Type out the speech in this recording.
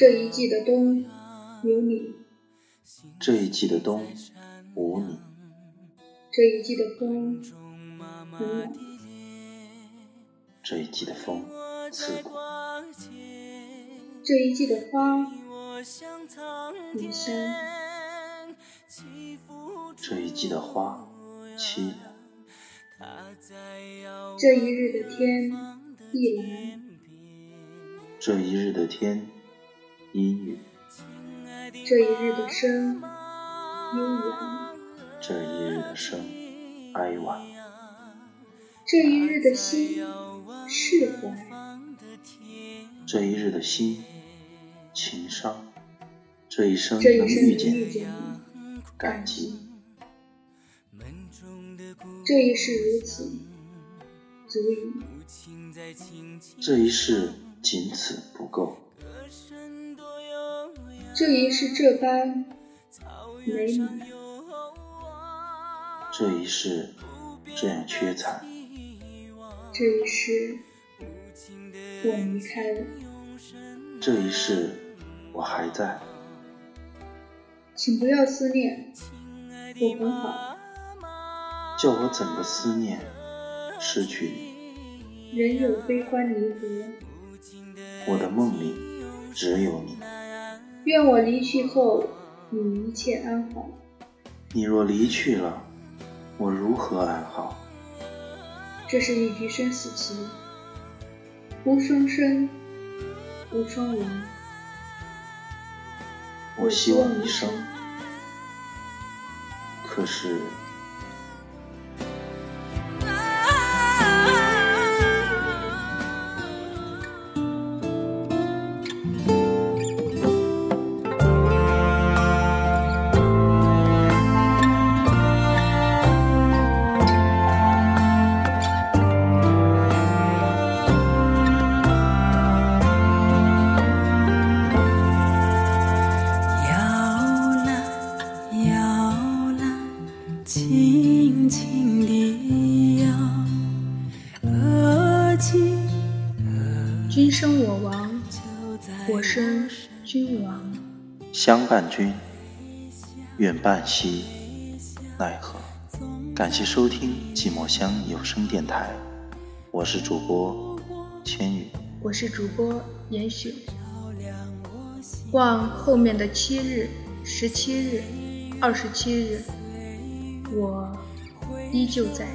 这一季的冬有你，这一季的冬无你，这一季的风很暖，这一季的风刺骨，这一季的花离山，这一季的花凄凉，这一日的天一蓝，这一日的天。阴雨，这一日的生悠扬，这一日的生哀婉，这一日的心释怀，这一日的心情伤，这一生能遇见你感激，这一世如此足矣，这一世仅此不够。这一世这般美满，这一世这样缺惨，这一世我离开了，这一世我还在，请不要思念，我很好，叫我怎么思念失去你？人有悲欢离合，我的梦里只有你。愿我离去后，你一切安好。你若离去了，我如何安好？这是一局生死棋，无双生，无双亡。我希望一生，可是。君生我亡，我生君亡。相伴君，愿伴兮，奈何？感谢收听寂寞乡有声电台，我是主播千羽，我是主播严雪。望后面的七日、十七日、二十七日，我依旧在。